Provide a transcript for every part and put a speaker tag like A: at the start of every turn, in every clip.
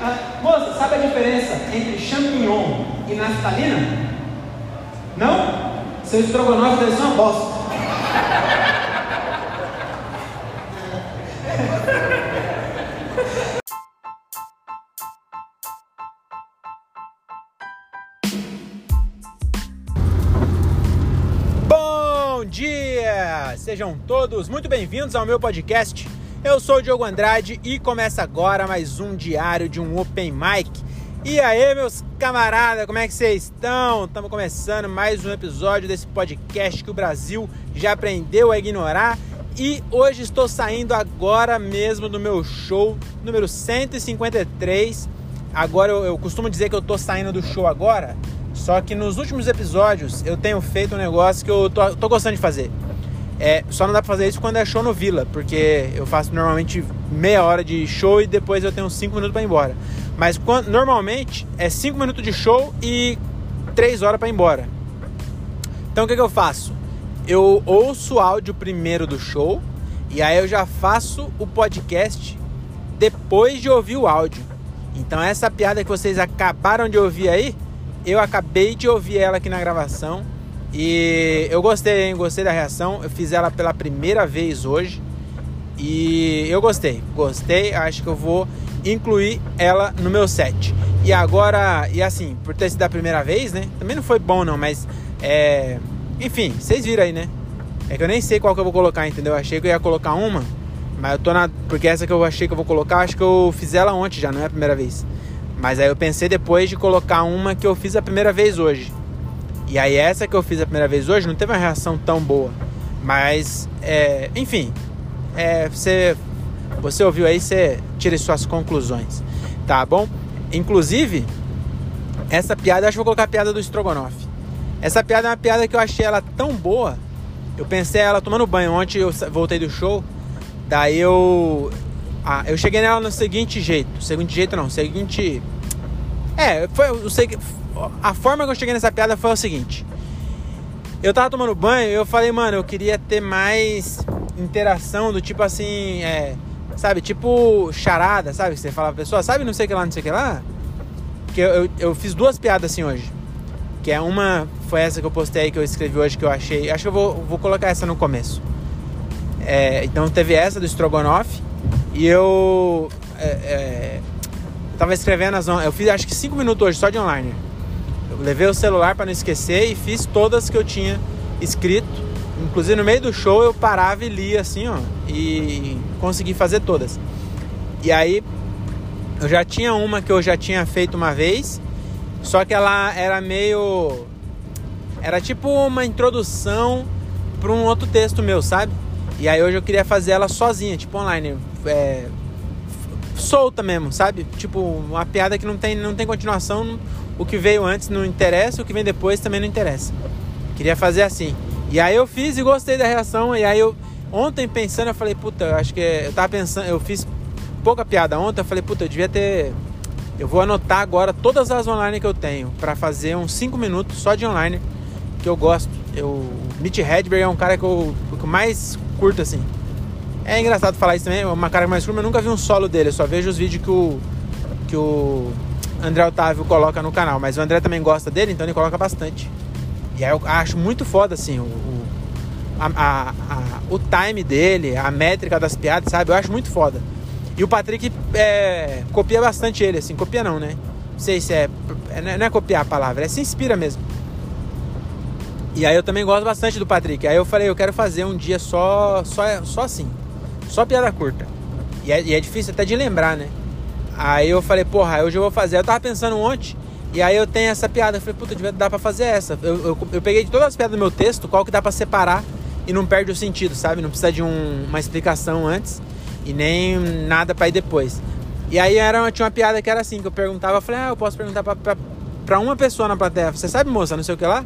A: Ah, moça, sabe a diferença entre champignon e naftalina? Não? Seu estrogonofe deve ser uma bosta. Bom dia! Sejam todos muito bem-vindos ao meu podcast. Eu sou o Diogo Andrade e começa agora mais um diário de um Open Mic. E aí, meus camaradas, como é que vocês estão? Estamos começando mais um episódio desse podcast que o Brasil já aprendeu a ignorar. E hoje estou saindo agora mesmo do meu show número 153. Agora eu, eu costumo dizer que eu estou saindo do show agora, só que nos últimos episódios eu tenho feito um negócio que eu tô, tô gostando de fazer. É, só não dá pra fazer isso quando é show no Vila, porque eu faço normalmente meia hora de show e depois eu tenho cinco minutos para ir embora. Mas quando, normalmente é cinco minutos de show e três horas para ir embora. Então o que, que eu faço? Eu ouço o áudio primeiro do show e aí eu já faço o podcast depois de ouvir o áudio. Então essa piada que vocês acabaram de ouvir aí, eu acabei de ouvir ela aqui na gravação e eu gostei, hein? Gostei da reação. Eu fiz ela pela primeira vez hoje. E eu gostei, gostei. Acho que eu vou incluir ela no meu set. E agora, e assim, por ter sido a primeira vez, né? Também não foi bom, não, mas é. Enfim, vocês viram aí, né? É que eu nem sei qual que eu vou colocar, entendeu? Eu achei que eu ia colocar uma, mas eu tô na. Porque essa que eu achei que eu vou colocar, acho que eu fiz ela ontem já, não é a primeira vez. Mas aí eu pensei depois de colocar uma que eu fiz a primeira vez hoje. E aí essa que eu fiz a primeira vez hoje não teve uma reação tão boa. Mas, é, enfim, é, você, você ouviu aí, você tire suas conclusões, tá bom? Inclusive, essa piada, acho que vou colocar a piada do Strogonoff. Essa piada é uma piada que eu achei ela tão boa. Eu pensei ela tomando banho. Ontem eu voltei do show. Daí eu. Ah, eu cheguei nela no seguinte jeito. Seguinte jeito não, seguinte. É, foi o seguinte a forma que eu cheguei nessa piada foi o seguinte. Eu tava tomando banho eu falei, mano, eu queria ter mais interação do tipo assim, é, sabe, tipo charada, sabe? Você fala pra pessoa, sabe, não sei o que lá, não sei o que lá. Que eu, eu, eu, fiz duas piadas assim hoje. Que é uma, foi essa que eu postei que eu escrevi hoje, que eu achei. Acho que eu vou, vou colocar essa no começo. É, então teve essa do Strogonoff. E eu. É, é, tava escrevendo as. Eu fiz acho que cinco minutos hoje só de online levei o celular para não esquecer e fiz todas que eu tinha escrito. Inclusive no meio do show eu parava e lia assim, ó, e consegui fazer todas. E aí eu já tinha uma que eu já tinha feito uma vez, só que ela era meio era tipo uma introdução para um outro texto meu, sabe? E aí hoje eu queria fazer ela sozinha, tipo online, é, solta mesmo, sabe? Tipo uma piada que não tem não tem continuação, o que veio antes não interessa, o que vem depois também não interessa. Queria fazer assim. E aí eu fiz e gostei da reação. E aí eu, ontem pensando, eu falei, puta, eu acho que eu tava pensando, eu fiz pouca piada ontem, eu falei, puta, eu devia ter. Eu vou anotar agora todas as online que eu tenho para fazer uns 5 minutos só de online que eu gosto. Eu, Mitch Hedberg é um cara que eu, que eu mais curto assim. É engraçado falar isso também, é uma cara mais curta, mas eu nunca vi um solo dele, eu só vejo os vídeos que o que o André Otávio coloca no canal, mas o André também gosta dele, então ele coloca bastante. E aí eu acho muito foda, assim, o, o, a, a, a, o time dele, a métrica das piadas, sabe? Eu acho muito foda. E o Patrick é, copia bastante ele, assim, copia não, né? Não sei se é, é. Não é copiar a palavra, é se inspira mesmo. E aí eu também gosto bastante do Patrick. Aí eu falei, eu quero fazer um dia só, só, só assim. Só piada curta. E é, e é difícil até de lembrar, né? Aí eu falei, porra, hoje eu vou fazer. Eu tava pensando ontem, e aí eu tenho essa piada. Eu falei, puta, devia dar pra fazer essa. Eu, eu, eu, peguei de todas as piadas do meu texto, qual que dá pra separar e não perde o sentido, sabe? Não precisa de um, uma explicação antes e nem nada pra ir depois. E aí era, tinha uma piada que era assim, que eu perguntava, eu falei, ah, eu posso perguntar pra, pra, pra uma pessoa na plateia, você sabe, moça, não sei o que lá?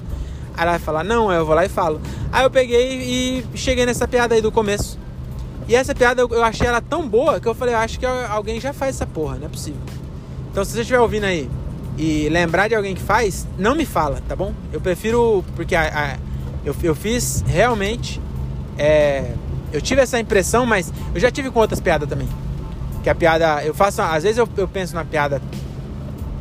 A: Aí ela vai falar, não, eu vou lá e falo. Aí eu peguei e cheguei nessa piada aí do começo. E essa piada eu, achei ela tão boa que eu falei, acho que alguém já faz essa porra, não é possível. Então se você estiver ouvindo aí e lembrar de alguém que faz, não me fala, tá bom? Eu prefiro, porque a, a, eu, eu fiz realmente. É, eu tive essa impressão, mas eu já tive com outras piadas também. que a piada. Eu faço. Às vezes eu, eu penso na piada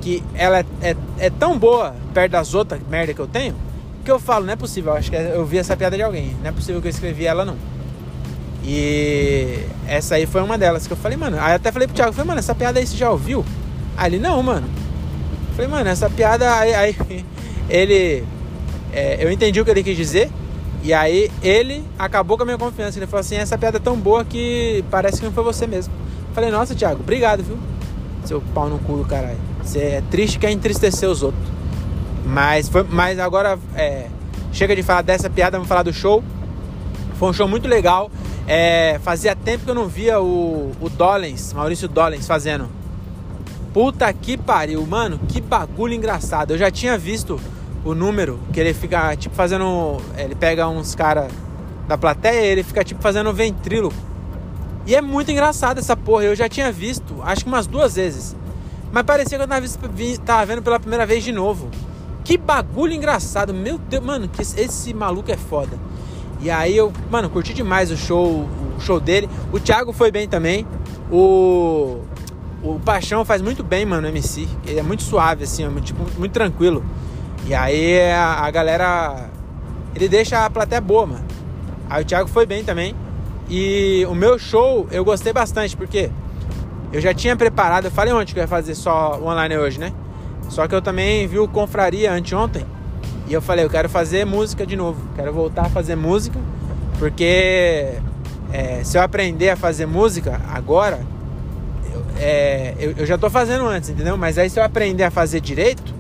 A: que ela é, é, é, tão boa perto das outras merda que eu tenho, que eu falo, não é possível. Acho que eu vi essa piada de alguém. Não é possível que eu escrevi ela, não. E essa aí foi uma delas que eu falei, mano. Aí até falei pro Thiago, falei, mano, essa piada aí você já ouviu? Aí ele, não, mano. Falei, mano, essa piada aí, aí ele. É, eu entendi o que ele quis dizer. E aí ele acabou com a minha confiança. Ele falou assim, essa piada é tão boa que parece que não foi você mesmo. Falei, nossa, Thiago, obrigado, viu? Seu pau no cu do caralho. Você é triste que é entristecer os outros. Mas, foi, mas agora é, chega de falar dessa piada, vamos falar do show. Foi um show muito legal. É, fazia tempo que eu não via o, o Dollens, Maurício Dollens, fazendo. Puta que pariu, mano, que bagulho engraçado. Eu já tinha visto o número, que ele fica tipo fazendo. Ele pega uns caras da plateia e ele fica tipo fazendo ventrilo. E é muito engraçado essa porra. Eu já tinha visto, acho que umas duas vezes. Mas parecia que eu tava, tava vendo pela primeira vez de novo. Que bagulho engraçado. Meu Deus, mano, que esse maluco é foda. E aí eu, mano, curti demais o show, o show dele. O Thiago foi bem também. O o Paixão faz muito bem, mano, o MC. Ele é muito suave assim, é tipo muito tranquilo. E aí a, a galera ele deixa a plateia boa, mano. Aí o Thiago foi bem também. E o meu show eu gostei bastante, porque eu já tinha preparado, eu falei ontem que eu ia fazer só online hoje, né? Só que eu também vi o Confraria anteontem. E eu falei, eu quero fazer música de novo. Quero voltar a fazer música. Porque é, se eu aprender a fazer música agora, eu, é, eu, eu, já tô fazendo antes, entendeu? Mas aí se eu aprender a fazer direito,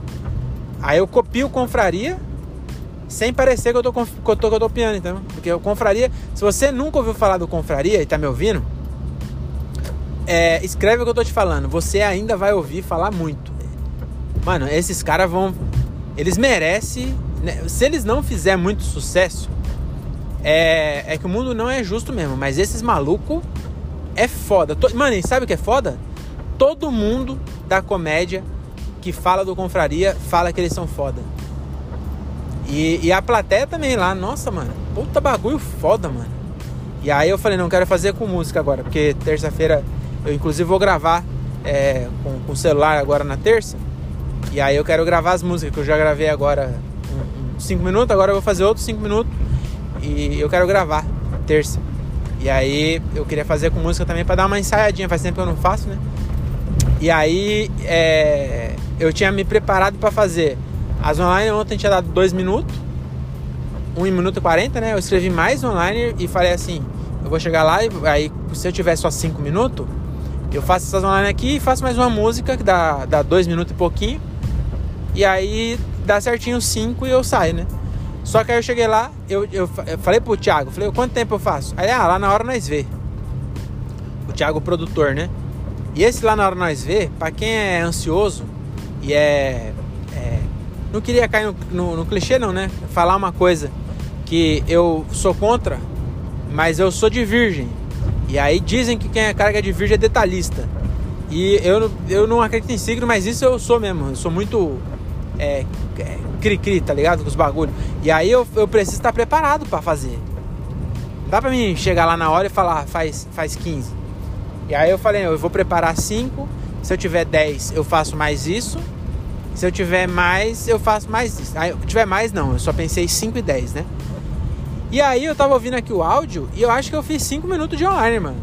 A: aí eu copio Confraria sem parecer que eu tô, que eu tô, que eu tô piano, então. Porque o Confraria, se você nunca ouviu falar do Confraria e tá me ouvindo, é, escreve o que eu tô te falando. Você ainda vai ouvir falar muito. Mano, esses caras vão. Eles merecem. Né? Se eles não fizer muito sucesso, é, é que o mundo não é justo mesmo. Mas esses malucos é foda. Mano, e sabe o que é foda? Todo mundo da comédia que fala do Confraria fala que eles são foda. E, e a plateia também lá, nossa, mano, puta bagulho foda, mano. E aí eu falei, não quero fazer com música agora, porque terça-feira eu inclusive vou gravar é, com, com o celular agora na terça. E aí eu quero gravar as músicas que eu já gravei agora 5 um, um, minutos, agora eu vou fazer outros 5 minutos. E eu quero gravar terça. E aí eu queria fazer com música também para dar uma ensaiadinha, faz tempo que eu não faço, né? E aí é, eu tinha me preparado para fazer. As online ontem tinha dado 2 minutos, 1 um minuto e 40, né? Eu escrevi mais online e falei assim: eu vou chegar lá e aí se eu tiver só 5 minutos, eu faço essas online aqui e faço mais uma música que dá 2 minutos e pouquinho. E aí dá certinho 5 e eu saio, né? Só que aí eu cheguei lá, eu, eu, eu falei pro Thiago, falei, quanto tempo eu faço? Aí, ah, lá na hora nós vê. O Thiago, o produtor, né? E esse lá na hora nós vê, pra quem é ansioso e é. é não queria cair no, no, no, clichê, não, né? Falar uma coisa que eu sou contra, mas eu sou de virgem. E aí dizem que quem é carga de virgem é detalhista. E eu, eu não acredito em signo, mas isso eu sou mesmo. Eu sou muito é, é, cri-cri, tá ligado? Com os bagulhos. E aí eu, eu preciso estar preparado para fazer. Não dá pra mim chegar lá na hora e falar, faz, faz 15. E aí eu falei, eu vou preparar 5. Se eu tiver 10, eu faço mais isso. Se eu tiver mais, eu faço mais isso. Aí, tiver mais, não. Eu só pensei 5 e 10, né? E aí eu tava ouvindo aqui o áudio e eu acho que eu fiz 5 minutos de online, mano.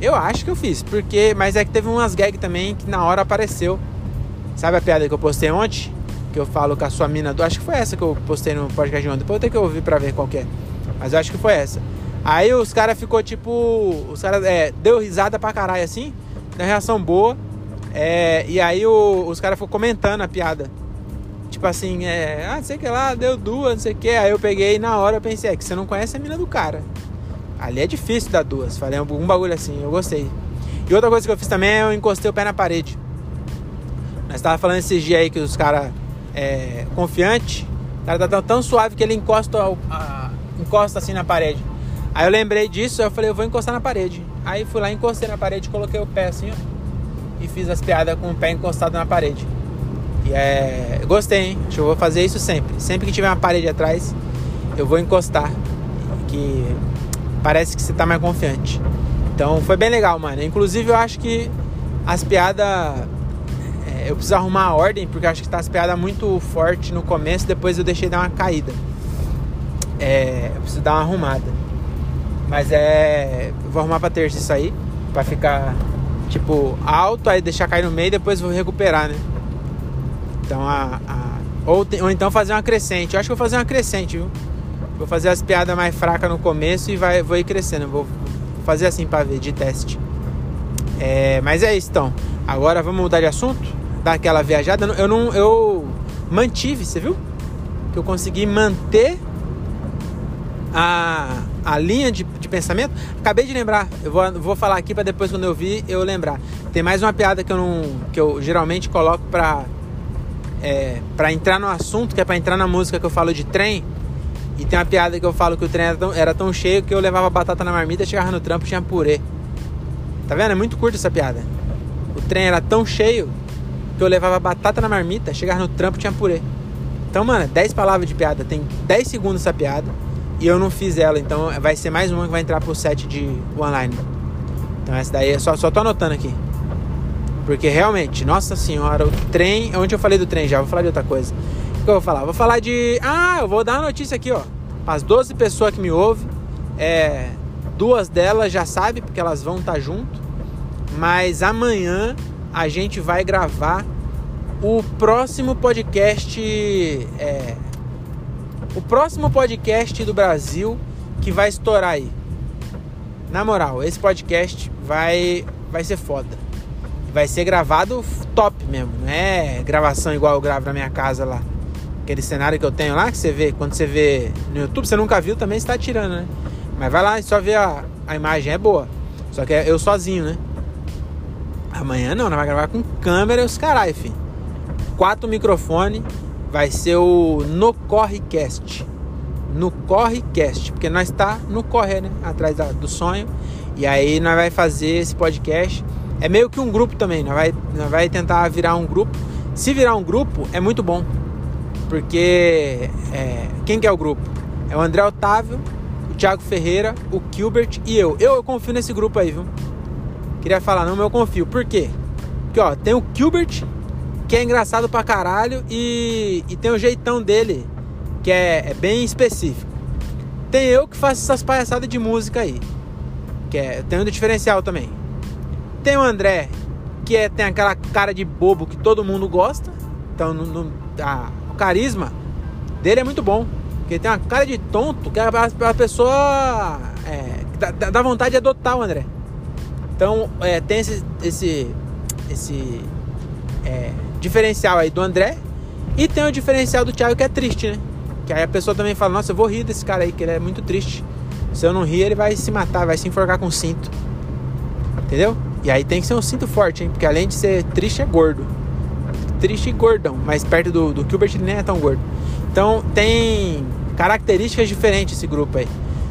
A: Eu acho que eu fiz, porque. Mas é que teve umas gags também que na hora apareceu. Sabe a piada que eu postei ontem? Que eu falo com a sua mina do. Acho que foi essa que eu postei no podcast de ontem. Depois eu tenho que ouvir pra ver qual é. Mas eu acho que foi essa. Aí os caras ficou tipo. Os caras é, deu risada pra caralho assim. Deu reação boa. É, e aí o, os caras ficou comentando a piada. Tipo assim, é. Ah, não sei o que lá, deu duas, não sei o que. Aí eu peguei na hora eu pensei, é que você não conhece a mina do cara. Ali é difícil dar duas. Falei um bagulho assim, eu gostei. E outra coisa que eu fiz também é eu encostei o pé na parede. Nós tava falando esses dias aí que os caras é, confiante, o cara tá tão, tão suave que ele encosta, a, encosta assim na parede. Aí eu lembrei disso, eu falei, eu vou encostar na parede. Aí fui lá, encostei na parede, coloquei o pé assim, ó. E fiz as piadas com o pé encostado na parede. E é. Gostei, hein? Acho que eu vou fazer isso sempre. Sempre que tiver uma parede atrás, eu vou encostar. Que parece que você tá mais confiante. Então foi bem legal, mano. Inclusive eu acho que as piadas. Eu preciso arrumar a ordem, porque acho que tá as piadas muito forte no começo, depois eu deixei dar uma caída. É, eu preciso dar uma arrumada. Mas é. Vou arrumar pra terça isso aí. Pra ficar, tipo, alto, aí deixar cair no meio e depois vou recuperar, né? Então a. a ou, te, ou então fazer uma crescente. Eu acho que vou fazer uma crescente, viu? Vou fazer as piadas mais fracas no começo e vai, vou ir crescendo. Vou fazer assim pra ver, de teste. É, mas é isso então. Agora vamos mudar de assunto? Dar aquela viajada. Eu não. Eu mantive, você viu? Que eu consegui manter a, a linha de, de pensamento. Acabei de lembrar, eu vou, vou falar aqui para depois quando eu vi eu lembrar. Tem mais uma piada que eu não que eu geralmente coloco para é, para entrar no assunto, que é para entrar na música que eu falo de trem. E tem uma piada que eu falo que o trem era tão, era tão cheio que eu levava batata na marmita, chegava no trampo tinha purê. Tá vendo? É muito curta essa piada. O trem era tão cheio que eu levava batata na marmita, chegava no trampo tinha purê. Então, mano, 10 palavras de piada, tem 10 segundos essa piada. E eu não fiz ela, então vai ser mais uma que vai entrar pro set de online. Então essa daí é só, só tô anotando aqui. Porque realmente, nossa senhora, o trem. Onde eu falei do trem já? Vou falar de outra coisa. O que eu vou falar? Vou falar de. Ah, eu vou dar uma notícia aqui, ó. As 12 pessoas que me ouvem, é, duas delas já sabem, porque elas vão estar tá junto. Mas amanhã a gente vai gravar o próximo podcast é, o próximo podcast do Brasil que vai estourar aí. Na moral, esse podcast vai, vai ser foda. Vai ser gravado top mesmo. Não é gravação igual eu gravo na minha casa lá. Aquele cenário que eu tenho lá, que você vê, quando você vê no YouTube, você nunca viu, também está tirando, né? Mas vai lá e só vê a, a imagem, é boa. Só que é eu sozinho, né? Amanhã não, nós vamos gravar com câmera e os carai, filho. Quatro microfones vai ser o No Correcast. No Correcast, porque nós está no corre, né? Atrás da, do sonho. E aí nós vai fazer esse podcast. É meio que um grupo também, nós vai, nós vai tentar virar um grupo. Se virar um grupo, é muito bom. Porque é, quem que é o grupo? É o André Otávio, o Thiago Ferreira, o Gilbert e eu. Eu, eu confio nesse grupo aí, viu? Queria falar, não, mas eu confio. Por quê? Porque, ó, tem o Gilbert, que é engraçado pra caralho e, e tem o jeitão dele, que é, é, bem específico. Tem eu que faço essas palhaçadas de música aí, que é, tem um diferencial também. Tem o André, que é, tem aquela cara de bobo que todo mundo gosta, então no, no, a, o carisma dele é muito bom, porque tem uma cara de tonto que a, a pessoa é, dá, dá, vontade de adotar o André. Então é, tem esse, esse, esse é, diferencial aí do André e tem o diferencial do Thiago que é triste, né? Que aí a pessoa também fala, nossa, eu vou rir desse cara aí, que ele é muito triste. Se eu não rir, ele vai se matar, vai se enforcar com cinto. Entendeu? E aí tem que ser um cinto forte, hein? Porque além de ser triste, é gordo. Triste e gordão. Mas perto do, do Gilbert ele nem é tão gordo. Então tem características diferentes esse grupo aí.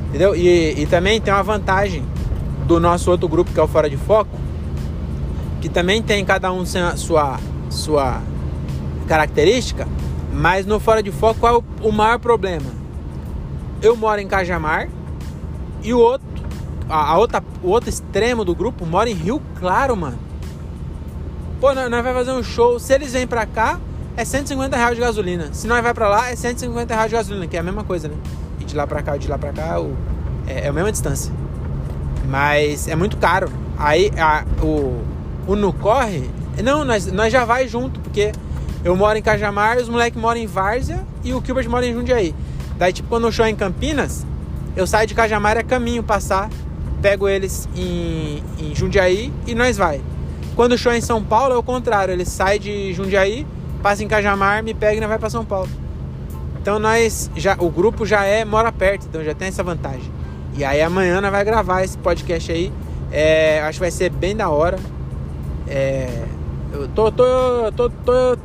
A: Entendeu? E, e também tem uma vantagem do nosso outro grupo, que é o Fora de Foco. Que também tem cada um sua sua característica, mas no fora de foco qual é o, maior problema? Eu moro em Cajamar e o outro, a, a, outra, o outro extremo do grupo mora em Rio Claro, mano. Pô, nós, nós vai fazer um show, se eles vêm pra cá, é 150 reais de gasolina. Se nós vai pra lá, é 150 reais de gasolina, que é a mesma coisa, né? E de lá pra cá, de lá pra cá, o, é, é a mesma distância. Mas é muito caro. Aí a, o, o no corre não, nós, nós já vai junto, porque eu moro em Cajamar, os moleques moram em Várzea e o Gilbert mora em Jundiaí. Daí, tipo, quando o show é em Campinas, eu saio de Cajamar, é caminho passar, pego eles em, em Jundiaí e nós vai. Quando o show é em São Paulo, é o contrário, ele sai de Jundiaí, passa em Cajamar, me pega e nós vai para São Paulo. Então nós já o grupo já é mora perto, então já tem essa vantagem. E aí amanhã nós vai gravar esse podcast aí. É, acho que vai ser bem da hora. É, eu tô, tô, tô, tô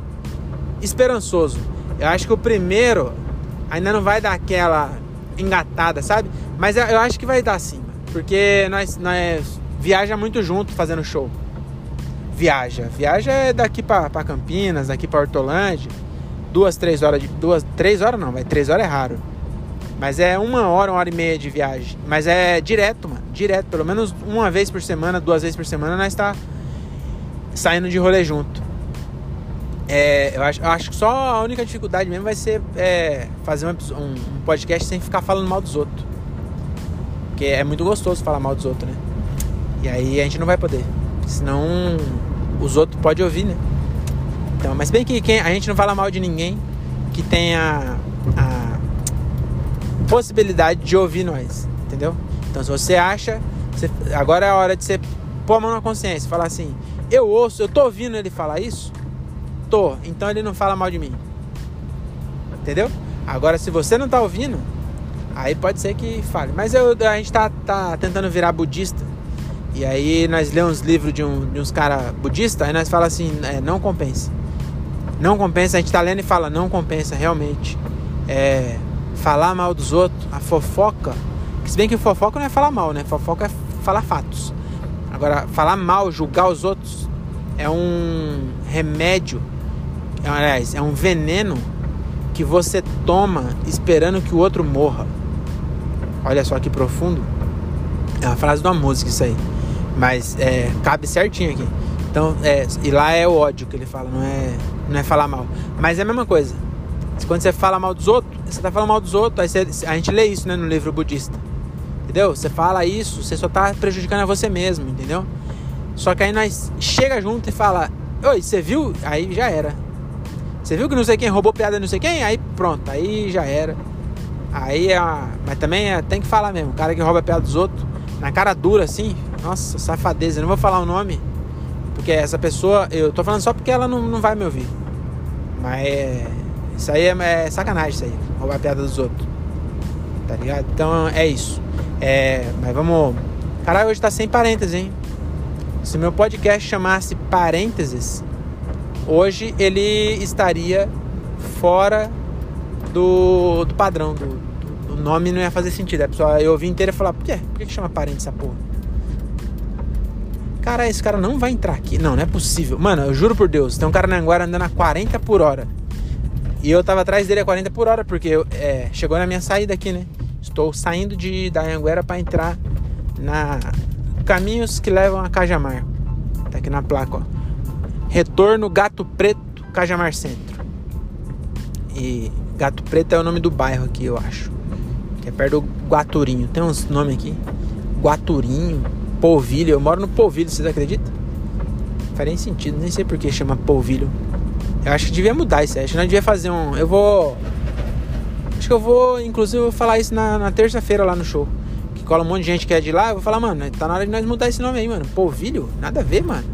A: esperançoso. Eu acho que o primeiro ainda não vai dar aquela engatada, sabe? Mas eu acho que vai dar sim. Porque nós, nós viaja muito junto fazendo show. Viaja. Viaja é daqui pra Campinas, daqui pra Hortolândia. Duas, três horas de. Duas, três horas não, vai. Três horas é raro. Mas é uma hora, uma hora e meia de viagem. Mas é direto, mano. Direto. Pelo menos uma vez por semana, duas vezes por semana, nós tá saindo de rolê junto. É, eu, acho, eu acho que só a única dificuldade mesmo vai ser é, fazer um, um, podcast sem ficar falando mal dos outros. Porque é muito gostoso falar mal dos outros, né? E aí a gente não vai poder. Senão os outros podem ouvir, né? Então, mas bem que quem, a gente não fala mal de ninguém que tenha a possibilidade de ouvir nós, entendeu? Então, se você acha, você, agora é a hora de você pôr a mão na consciência, falar assim: eu ouço, eu tô ouvindo ele falar isso? Tô, então ele não fala mal de mim, entendeu? Agora, se você não tá ouvindo, aí pode ser que fale. Mas eu, a gente tá, tá tentando virar budista. E aí nós lemos livros de, um, de uns caras budistas, aí nós fala assim, é, não compensa. Não compensa, a gente tá lendo e fala, não compensa, realmente. É, falar mal dos outros, a fofoca, se bem que fofoca não é falar mal, né? Fofoca é falar fatos. Agora, falar mal, julgar os outros é um remédio, é, aliás, é um veneno que você toma esperando que o outro morra. Olha só que profundo. É uma frase de uma música isso aí. Mas é, cabe certinho aqui. Então, é, e lá é o ódio que ele fala, não é, não é falar mal. Mas é a mesma coisa. Quando você fala mal dos outros, você tá falando mal dos outros. Aí você, a gente lê isso né, no livro budista. Entendeu? Você fala isso, você só tá prejudicando a você mesmo, entendeu? Só que aí nós chega junto e fala: Oi, você viu? Aí já era. Você viu que não sei quem roubou piada não sei quem? Aí pronto, aí já era. Aí é. Uma... Mas também é, tem que falar mesmo. O cara que rouba piada dos outros, na cara dura assim, nossa, safadeza. Eu não vou falar o nome, porque essa pessoa, eu tô falando só porque ela não, não vai me ouvir. Mas isso aí é, é sacanagem, isso aí. Roubar a piada dos outros. Tá ligado? Então é isso. É, mas vamos. Caralho, hoje tá sem parênteses, hein? Se meu podcast chamasse Parênteses, hoje ele estaria fora do, do padrão. Do, do, nome não ia fazer sentido. A pessoa, eu ouvi inteira e falar, por quê? Por que, que chama parênteses essa porra? Cara, esse cara não vai entrar aqui. Não, não é possível. Mano, eu juro por Deus, tem um cara na Anguera andando a 40 por hora. E eu tava atrás dele a 40 por hora, porque é, chegou na minha saída aqui, né? Estou saindo de da Anguera para entrar na caminhos que levam a Cajamar. Tá aqui na placa, ó. Retorno Gato Preto, Cajamar Centro. E Gato Preto é o nome do bairro aqui, eu acho. Que é perto do Guaturinho. Tem uns nomes aqui. Guaturinho, Polvilho. Eu moro no Polvilho, vocês acreditam? Não faz sentido, nem sei por que chama Polvilho. Eu acho que devia mudar isso. Acho que nós devia fazer um. Eu vou. Acho que eu vou, inclusive, vou falar isso na, na terça-feira lá no show. Que cola um monte de gente que é de lá. Eu vou falar, mano, tá na hora de nós mudar esse nome aí, mano. Polvilho? Nada a ver, mano.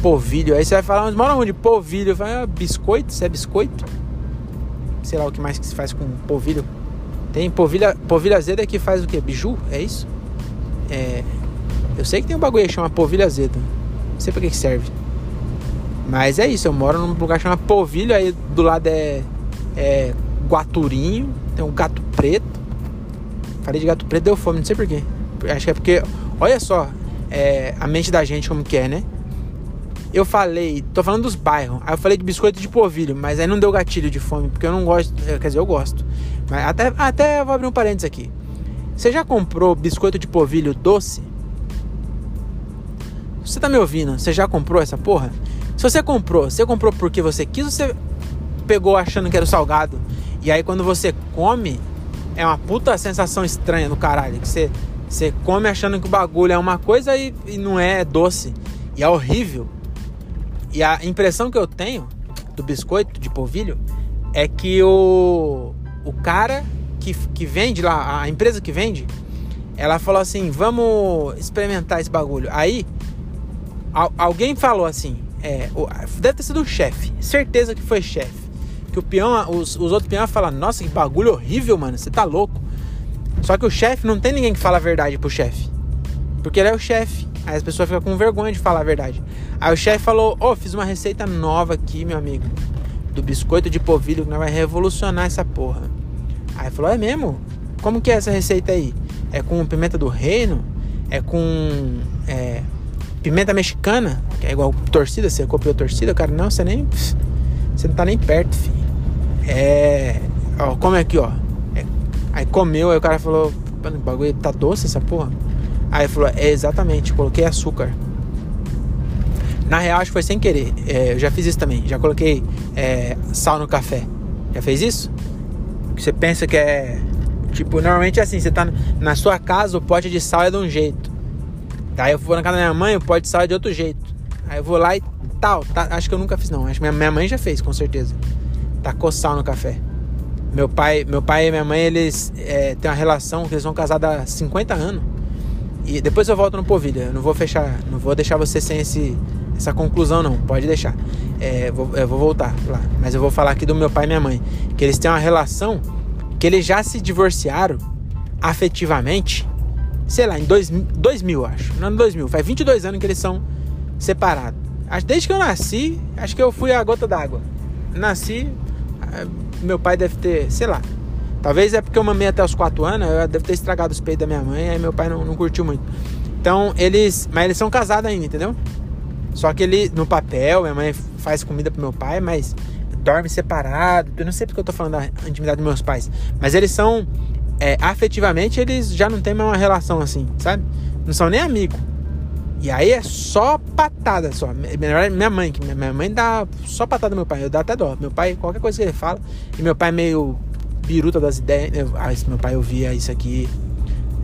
A: Polvilho. Aí você vai falar, mas mora onde? Polvilho. Falo, ah, biscoito? Isso é biscoito? Sei lá o que mais que se faz com polvilho. Tem polvilha, polvilha azeda que faz o quê? Biju? É isso? É. Eu sei que tem um bagulho que chama polvilha azeda. Não sei pra que serve. Mas é isso, eu moro num lugar chamado Polvilho, aí do lado é, é Guaturinho, tem um gato preto. Falei de gato preto, deu fome, não sei porquê. Acho que é porque, olha só, é, a mente da gente como que é, né? Eu falei, tô falando dos bairros, aí eu falei de biscoito de polvilho, mas aí não deu gatilho de fome, porque eu não gosto, quer dizer, eu gosto. Mas até, até vou abrir um parênteses aqui. Você já comprou biscoito de polvilho doce? Você tá me ouvindo? Você já comprou essa porra? Se você comprou, você comprou porque você quis ou você pegou achando que era o salgado? E aí quando você come, é uma puta sensação estranha no caralho. Que você, você come achando que o bagulho é uma coisa e, e não é, é doce. E é horrível. E a impressão que eu tenho do biscoito de polvilho é que o, o cara que, que vende lá, a empresa que vende, ela falou assim: vamos experimentar esse bagulho. Aí alguém falou assim: é, deve ter sido o chefe. Certeza que foi chefe. Que o peão, os, os outros peões falam, nossa, que bagulho horrível, mano. Você tá louco. Só que o chefe não tem ninguém que fala a verdade pro chefe. Porque ele é o chefe. Aí as pessoas ficam com vergonha de falar a verdade. Aí o chefe falou, ô, oh, fiz uma receita nova aqui, meu amigo. Do biscoito de polvilho que nós vai revolucionar essa porra. Aí falou, é mesmo? Como que é essa receita aí? É com pimenta do reino? É com é, Pimenta mexicana, que é igual torcida, você copiou torcida, cara, não, você nem. Você não tá nem perto, filho. É. Ó, é aqui, ó. É comeu, aí o cara falou, mano, o bagulho tá doce essa porra? Aí falou, é exatamente, coloquei açúcar. Na real, acho que foi sem querer. É, eu já fiz isso também. Já coloquei é, sal no café. Já fez isso? Você pensa que é. Tipo, normalmente é assim: você tá na sua casa, o pote de sal é de um jeito. Daí eu vou na casa da minha mãe, o pote de outro jeito. Aí eu vou lá e tal. Tá, acho que eu nunca fiz, não. Acho que minha, minha mãe já fez, com certeza. Tacou sal no café. Meu pai, meu pai e minha mãe, eles é, têm uma relação que eles são casados há 50 anos. E depois eu volto no Povilha. Eu não vou fechar, não vou deixar você sem esse, essa conclusão, não. Pode deixar. É, vou, eu vou voltar lá. Mas eu vou falar aqui do meu pai e minha mãe. Que eles têm uma relação que eles já se divorciaram afetivamente, sei lá, em 2000, 2000 acho. No ano 2000. Faz 22 anos que eles são separados. Desde que eu nasci, acho que eu fui a gota d'água. Nasci, ah, meu pai deve ter, sei lá. Talvez é porque eu mamei até os 4 anos, eu devo ter estragado os peitos da minha mãe, aí meu pai não, não curtiu muito. Então, eles. Mas eles são casados ainda, entendeu? Só que ele, no papel, minha mãe faz comida pro meu pai, mas dorme separado. Eu não sei porque eu tô falando da intimidade dos meus pais. Mas eles são. É, afetivamente, eles já não têm mais uma relação assim, sabe? Não são nem amigos. E aí é só patada só. Minha mãe, que minha mãe dá só patada no meu pai. Eu dá até dó. Meu pai, qualquer coisa que ele fala. E meu pai é meio biruta das ideias. Ah, meu pai ouvia isso aqui.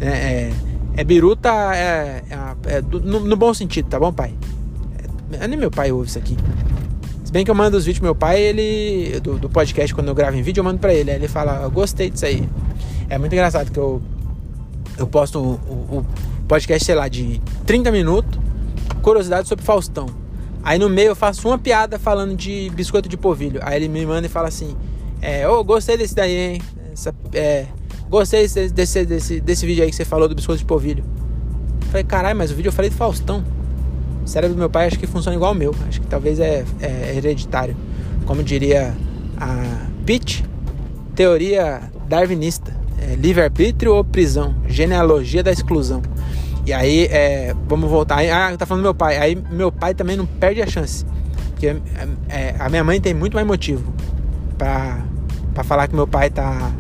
A: É, é, é biruta é, é, é no, no, bom sentido, tá bom, pai? É, nem meu pai ouve isso aqui. Se bem que eu mando os vídeos pro meu pai, ele. Do, do podcast, quando eu gravo em vídeo, eu mando pra ele. Aí ele fala, eu gostei disso aí. É muito engraçado que eu. Eu posto o, podcast, sei lá, de 30 minutos, curiosidade sobre Faustão. Aí no meio eu faço uma piada falando de biscoito de polvilho. Aí ele me manda e fala assim: É, oh, gostei desse daí, hein? Essa, é, gostei desse, desse, desse, desse vídeo aí que você falou do biscoito de polvilho. falei, caralho, mas o vídeo eu falei de Faustão. O cérebro do meu pai acho que funciona igual o meu. Acho que talvez é, é hereditário. Como diria a Pitt, teoria darwinista. É, livre-arbítrio ou prisão? Genealogia da exclusão. E aí, é, vamos voltar. Ah, tá falando do meu pai. Aí, meu pai também não perde a chance. Porque é, é a minha mãe tem muito mais motivo pra, pra falar que meu pai tá,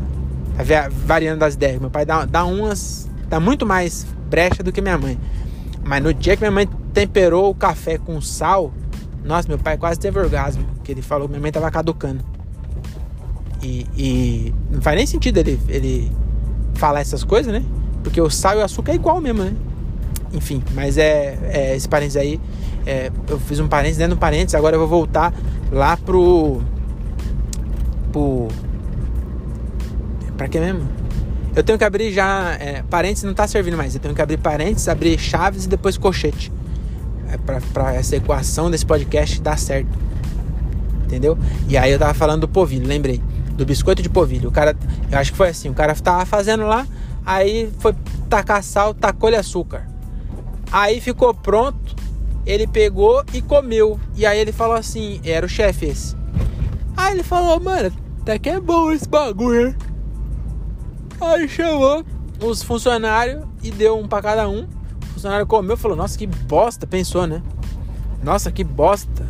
A: tá variando das ideias. Meu pai dá, dá umas. dá muito mais brecha do que minha mãe. Mas no dia que minha mãe temperou o café com sal, nossa, meu pai quase teve orgasmo. Que ele falou que minha mãe tava caducando. E, e, não faz nem sentido ele, ele falar essas coisas, né? Porque o sal e o açúcar é igual mesmo, né? Enfim, mas é, é esse parênteses aí. É, eu fiz um parênteses dentro do parênteses, agora eu vou voltar lá pro. pro. Pra que mesmo? Eu tenho que abrir já. É, parênteses não tá servindo mais. Eu tenho que abrir parênteses, abrir chaves e depois colchete. É pra, pra essa equação desse podcast dar certo. Entendeu? E aí eu tava falando do povilho, lembrei. Do biscoito de povilho. O cara. Eu acho que foi assim, o cara tava fazendo lá, aí foi tacar sal, tacou-lhe açúcar. Aí ficou pronto, ele pegou e comeu. E aí ele falou assim, era o chefe esse. Aí ele falou, mano, até que é bom esse bagulho. Aí chamou os funcionários e deu um para cada um. O funcionário comeu falou, nossa, que bosta, pensou, né? Nossa, que bosta.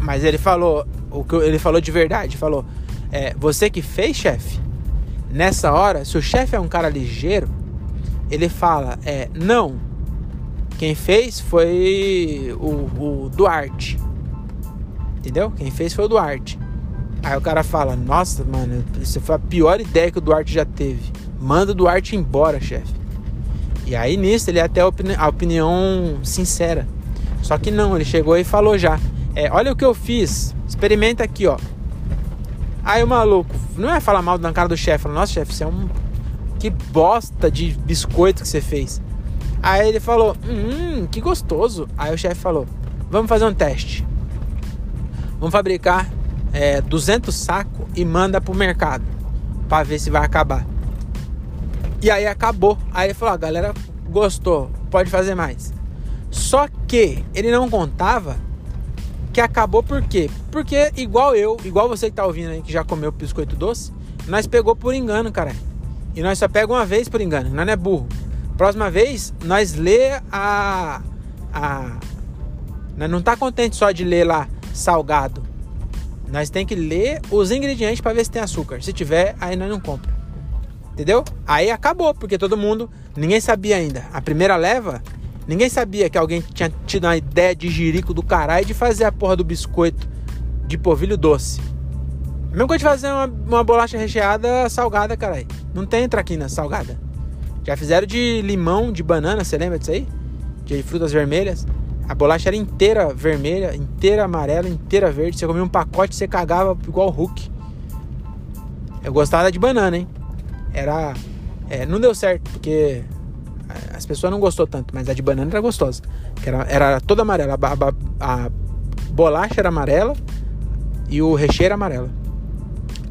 A: Mas ele falou, o que ele falou de verdade, falou, é, você que fez, chefe, nessa hora, se o chefe é um cara ligeiro, ele fala, é, não, quem fez foi o, o Duarte. Entendeu? Quem fez foi o Duarte. Aí o cara fala: Nossa, mano, isso foi a pior ideia que o Duarte já teve. Manda o Duarte embora, chefe. E aí nisso ele até a, opini a opinião sincera. Só que não, ele chegou e falou já: é, Olha o que eu fiz, experimenta aqui, ó. Aí o maluco não é falar mal na cara do chefe, fala: Nossa, chefe, você é um. Que bosta de biscoito que você fez. Aí ele falou: Hum, que gostoso. Aí o chefe falou: Vamos fazer um teste. Vamos fabricar é, 200 sacos e manda pro mercado para ver se vai acabar. E aí acabou. Aí ele falou: a galera gostou, pode fazer mais. Só que ele não contava que acabou por quê? Porque igual eu, igual você que tá ouvindo aí que já comeu biscoito doce, nós pegou por engano, cara. E nós só pega uma vez por engano, nós não é burro. Próxima vez, nós lê a. a nós não tá contente só de ler lá salgado. Nós tem que ler os ingredientes para ver se tem açúcar. Se tiver, aí nós não compra. Entendeu? Aí acabou, porque todo mundo, ninguém sabia ainda. A primeira leva, ninguém sabia que alguém tinha tido uma ideia de jirico do caralho de fazer a porra do biscoito de polvilho doce. Mesmo que de fazer uma, uma bolacha recheada salgada, caralho. Não tem traquina salgada. Já fizeram de limão, de banana, você lembra disso aí? De frutas vermelhas. A bolacha era inteira vermelha, inteira amarela, inteira verde. Você comia um pacote, você cagava igual o Hulk. Eu gostava de banana, hein? Era. É, não deu certo, porque as pessoas não gostou tanto, mas a de banana era gostosa. Que era, era toda amarela. A, a, a bolacha era amarela e o recheio era amarelo.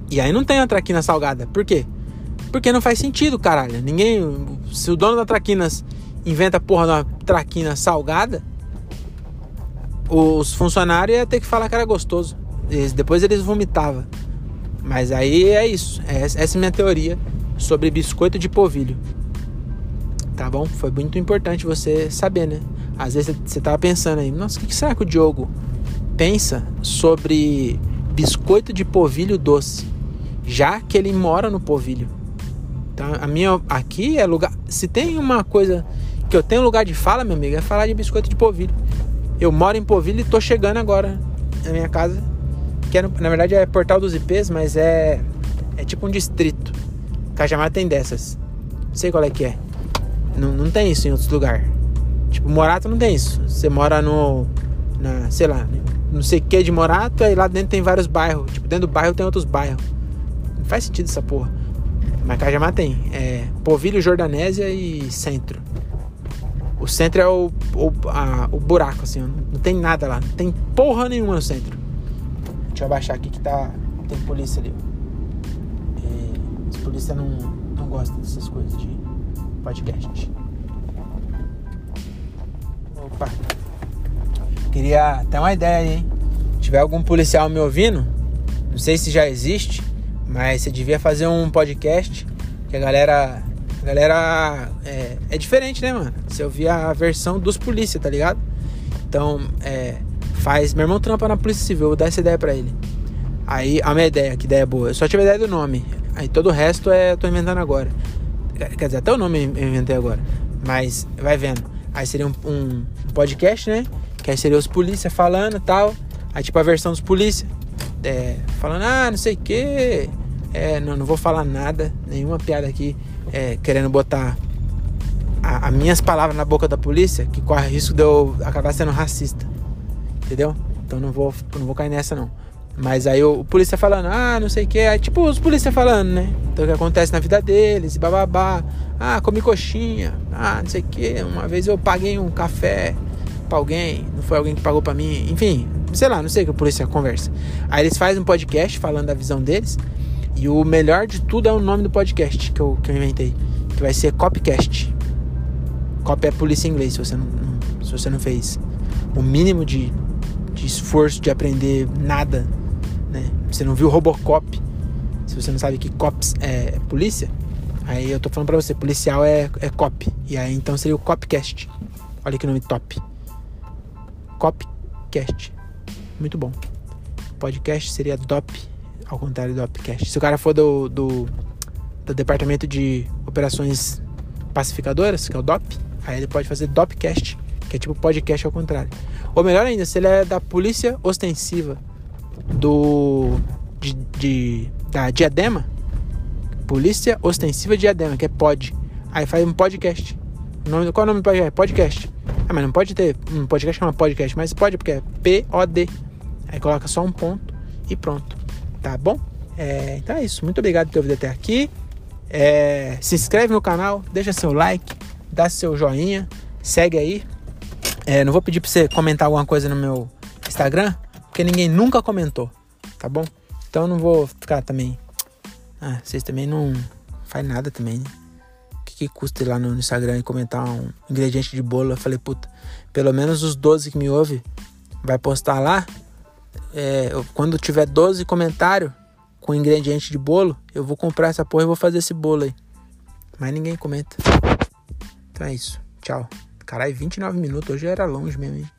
A: E aí não tem a traquina salgada. Por quê? Porque não faz sentido, caralho. Ninguém. Se o dono da Traquinas inventa porra de uma traquina salgada, os funcionários iam ter que falar que era gostoso. Eles, depois eles vomitavam. Mas aí é isso. É, essa é a minha teoria sobre biscoito de polvilho. Tá bom? Foi muito importante você saber, né? Às vezes você tava pensando aí, nossa, o que será que o Diogo pensa sobre biscoito de polvilho doce? Já que ele mora no polvilho. Então, a minha aqui é lugar. Se tem uma coisa que eu tenho lugar de fala, meu amigo, é falar de biscoito de polvilho. Eu moro em Polvilho e tô chegando agora na minha casa. Que é, na verdade é Portal dos IPs, mas é, é tipo um distrito. Cajamar tem dessas. Não sei qual é que é. Não, não tem isso em outros lugares. Tipo, Morato não tem isso. Você mora no. Na, sei lá, não sei o que de Morato, aí lá dentro tem vários bairros. Tipo, dentro do bairro tem outros bairros. Não faz sentido essa porra. Mas Cajamar tem. É Povilho, Jordanésia e Centro. O centro é o, o, a, o buraco, assim, não tem nada lá, não tem porra nenhuma no centro. Deixa eu abaixar aqui que tá. Tem polícia ali. E, os polícia não, não gostam dessas coisas de podcast. Opa! Queria ter uma ideia hein? Se tiver algum policial me ouvindo, não sei se já existe, mas você devia fazer um podcast que a galera a galera é, é, diferente, né, mano? Eu vi a versão dos polícia, tá ligado? Então, é, faz. Meu irmão trampa na Polícia Civil, vou dar essa ideia pra ele. Aí, a minha ideia, que ideia boa. Eu só tive a ideia do nome. Aí todo o resto é. Tô inventando agora. Quer dizer, até o nome eu inventei agora. Mas, vai vendo. Aí seria um, um podcast, né? Que aí seria os polícia falando e tal. Aí, tipo, a versão dos polícia. É, falando, ah, não sei o quê. É, não, não vou falar nada, nenhuma piada aqui é, querendo botar as minhas palavras na boca da polícia, que corre risco de eu acabar sendo racista. Entendeu? Então não vou, não vou cair nessa não. Mas aí o, o polícia falando, ah, não sei o que, aí tipo os polícia falando, né? Então o que acontece na vida deles, bababá. Ah, comi coxinha, ah, não sei o que. Uma vez eu paguei um café pra alguém, não foi alguém que pagou pra mim, enfim, sei lá, não sei o que o polícia conversa. Aí eles fazem um podcast falando da visão deles. E o melhor de tudo é o nome do podcast que eu, que eu inventei, que vai ser Copcast. Cop é polícia em inglês, se você não, não, se você não fez o mínimo de, de esforço de aprender nada? Você não viu Robocop, se você não sabe que cops é polícia, aí eu tô falando pra você, policial é, é cop. E aí então seria o Copcast. Olha que nome top. Copcast. Muito bom. Podcast seria DOP ao contrário do Upcast. Se o cara for do, do, do Departamento de Operações Pacificadoras, que é o DOP, aí ele pode fazer DOPcast, que é tipo podcast ao contrário. Ou melhor ainda, se ele é da Polícia Ostensiva do de, de da Diadema, Polícia Ostensiva Diadema, que é POD. Aí faz um podcast. Nome, qual é o nome do podcast? Podcast. Ah, mas não pode ter um podcast chama podcast, mas pode porque é P-O-D. Aí coloca só um ponto e pronto tá bom? É, então é isso. Muito obrigado por ter ouvido até aqui. É, se inscreve no canal, deixa seu like, dá seu joinha, segue aí. É, não vou pedir para você comentar alguma coisa no meu Instagram, porque ninguém nunca comentou, tá bom? Então não vou ficar também. Ah, vocês também não faz nada também, né? O que, que custa ir lá no Instagram e comentar um ingrediente de bolo? Eu falei, puta, pelo menos os 12 que me ouvem vai postar lá é, quando tiver 12 comentários com ingrediente de bolo, eu vou comprar essa porra e vou fazer esse bolo aí. Mas ninguém comenta. Então é isso. Tchau. Caralho, 29 minutos. Hoje era longe mesmo, hein?